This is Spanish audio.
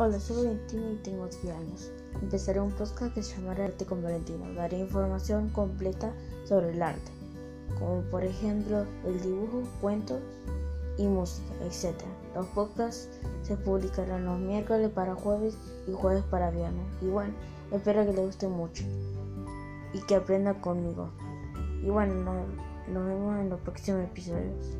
Hola, soy Valentino y tengo 10 años. Empezaré un podcast que se llamará Arte con Valentino. Daré información completa sobre el arte, como por ejemplo el dibujo, cuentos y música, etc. Los podcasts se publicarán los miércoles para jueves y jueves para viernes. Y bueno, espero que les guste mucho y que aprenda conmigo. Y bueno, nos, nos vemos en los próximos episodios.